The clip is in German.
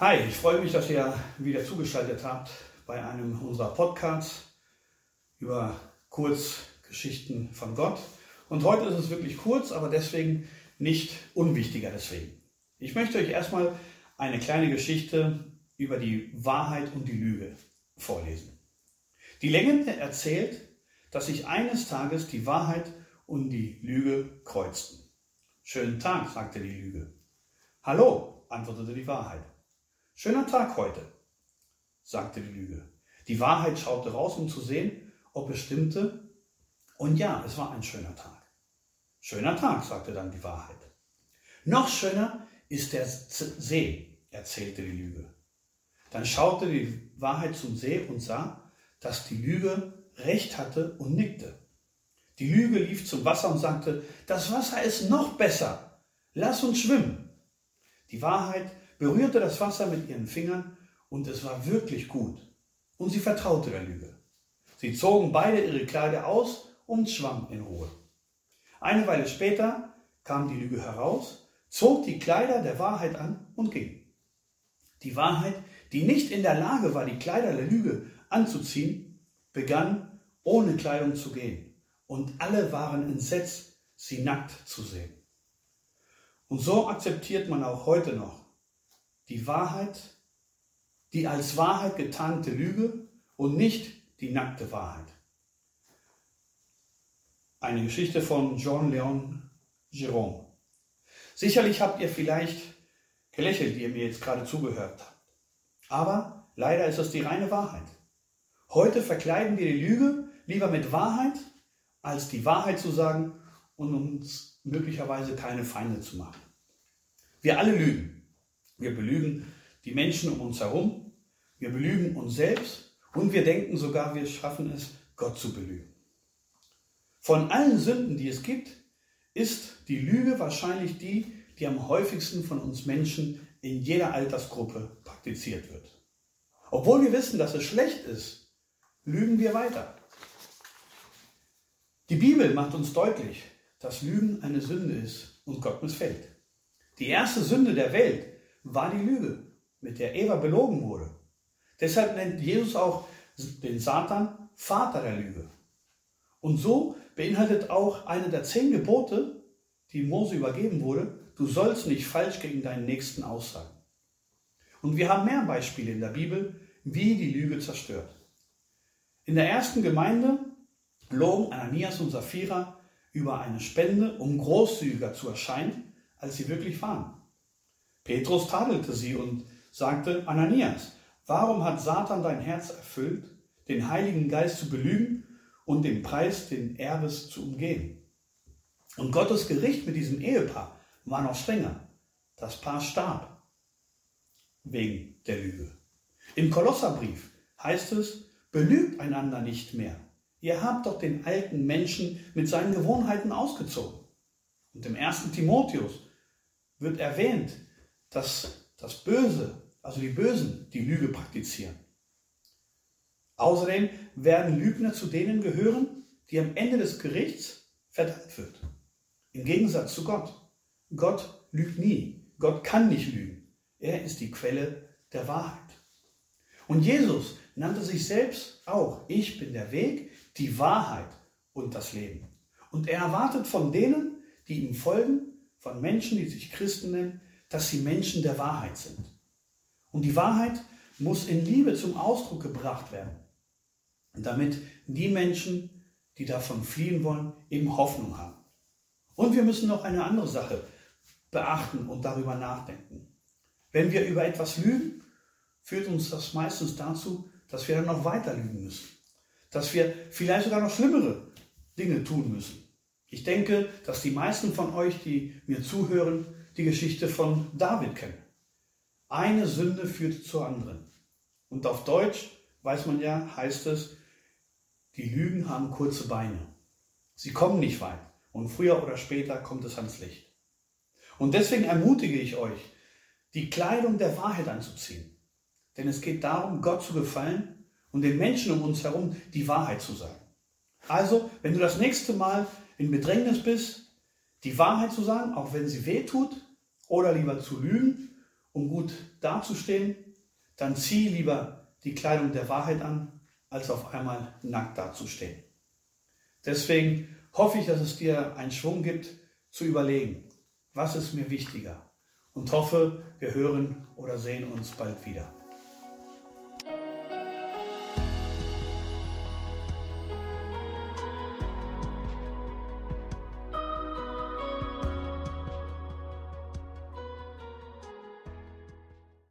Hi, ich freue mich, dass ihr wieder zugeschaltet habt bei einem unserer Podcasts über Kurzgeschichten von Gott. Und heute ist es wirklich kurz, aber deswegen nicht unwichtiger deswegen. Ich möchte euch erstmal eine kleine Geschichte über die Wahrheit und die Lüge vorlesen. Die Legende erzählt, dass sich eines Tages die Wahrheit und die Lüge kreuzten. Schönen Tag, sagte die Lüge. Hallo, antwortete die Wahrheit. Schöner Tag heute, sagte die Lüge. Die Wahrheit schaute raus, um zu sehen, ob es stimmte. Und ja, es war ein schöner Tag. Schöner Tag, sagte dann die Wahrheit. Noch schöner ist der See, erzählte die Lüge. Dann schaute die Wahrheit zum See und sah, dass die Lüge recht hatte und nickte. Die Lüge lief zum Wasser und sagte, das Wasser ist noch besser. Lass uns schwimmen. Die Wahrheit berührte das Wasser mit ihren Fingern und es war wirklich gut. Und sie vertraute der Lüge. Sie zogen beide ihre Kleider aus und schwammen in Ruhe. Eine Weile später kam die Lüge heraus, zog die Kleider der Wahrheit an und ging. Die Wahrheit, die nicht in der Lage war, die Kleider der Lüge anzuziehen, begann ohne Kleidung zu gehen. Und alle waren entsetzt, sie nackt zu sehen. Und so akzeptiert man auch heute noch die Wahrheit, die als Wahrheit getarnte Lüge und nicht die nackte Wahrheit. Eine Geschichte von John Leon Jerome. Sicherlich habt ihr vielleicht gelächelt, die ihr mir jetzt gerade zugehört habt. Aber leider ist das die reine Wahrheit. Heute verkleiden wir die Lüge lieber mit Wahrheit, als die Wahrheit zu sagen und uns möglicherweise keine Feinde zu machen. Wir alle lügen. Wir belügen die Menschen um uns herum, wir belügen uns selbst und wir denken sogar, wir schaffen es, Gott zu belügen. Von allen Sünden, die es gibt, ist die Lüge wahrscheinlich die, die am häufigsten von uns Menschen in jeder Altersgruppe praktiziert wird. Obwohl wir wissen, dass es schlecht ist, lügen wir weiter. Die Bibel macht uns deutlich, dass Lügen eine Sünde ist und Gott missfällt. Die erste Sünde der Welt war die Lüge, mit der Eva belogen wurde. Deshalb nennt Jesus auch den Satan Vater der Lüge. Und so beinhaltet auch eine der zehn Gebote, die Mose übergeben wurde, du sollst nicht falsch gegen deinen Nächsten aussagen. Und wir haben mehr Beispiele in der Bibel, wie die Lüge zerstört. In der ersten Gemeinde logen Ananias und Sapphira über eine Spende, um großzügiger zu erscheinen, als sie wirklich waren. Petrus tadelte sie und sagte, Ananias, warum hat Satan dein Herz erfüllt, den Heiligen Geist zu belügen und den Preis den Erbes zu umgehen? Und Gottes Gericht mit diesem Ehepaar war noch strenger. Das Paar starb wegen der Lüge. Im Kolosserbrief heißt es, belügt einander nicht mehr. Ihr habt doch den alten Menschen mit seinen Gewohnheiten ausgezogen. Und im ersten Timotheus wird erwähnt, dass das Böse, also die Bösen, die Lüge praktizieren. Außerdem werden Lügner zu denen gehören, die am Ende des Gerichts verdammt wird. Im Gegensatz zu Gott. Gott lügt nie. Gott kann nicht lügen. Er ist die Quelle der Wahrheit. Und Jesus nannte sich selbst auch, ich bin der Weg, die Wahrheit und das Leben. Und er erwartet von denen, die ihm folgen, von Menschen, die sich Christen nennen, dass sie Menschen der Wahrheit sind. Und die Wahrheit muss in Liebe zum Ausdruck gebracht werden, damit die Menschen, die davon fliehen wollen, eben Hoffnung haben. Und wir müssen noch eine andere Sache beachten und darüber nachdenken. Wenn wir über etwas lügen, führt uns das meistens dazu, dass wir dann noch weiter lügen müssen. Dass wir vielleicht sogar noch schlimmere Dinge tun müssen. Ich denke, dass die meisten von euch, die mir zuhören, die Geschichte von David kennen. Eine Sünde führt zur anderen. Und auf Deutsch, weiß man ja, heißt es, die Lügen haben kurze Beine. Sie kommen nicht weit. Und früher oder später kommt es ans Licht. Und deswegen ermutige ich euch, die Kleidung der Wahrheit anzuziehen. Denn es geht darum, Gott zu gefallen und den Menschen um uns herum die Wahrheit zu sagen. Also, wenn du das nächste Mal in Bedrängnis bist, die Wahrheit zu sagen, auch wenn sie weh tut, oder lieber zu lügen um gut dazustehen, dann zieh lieber die Kleidung der Wahrheit an, als auf einmal nackt dazustehen. Deswegen hoffe ich, dass es dir einen Schwung gibt, zu überlegen, was ist mir wichtiger und hoffe, wir hören oder sehen uns bald wieder.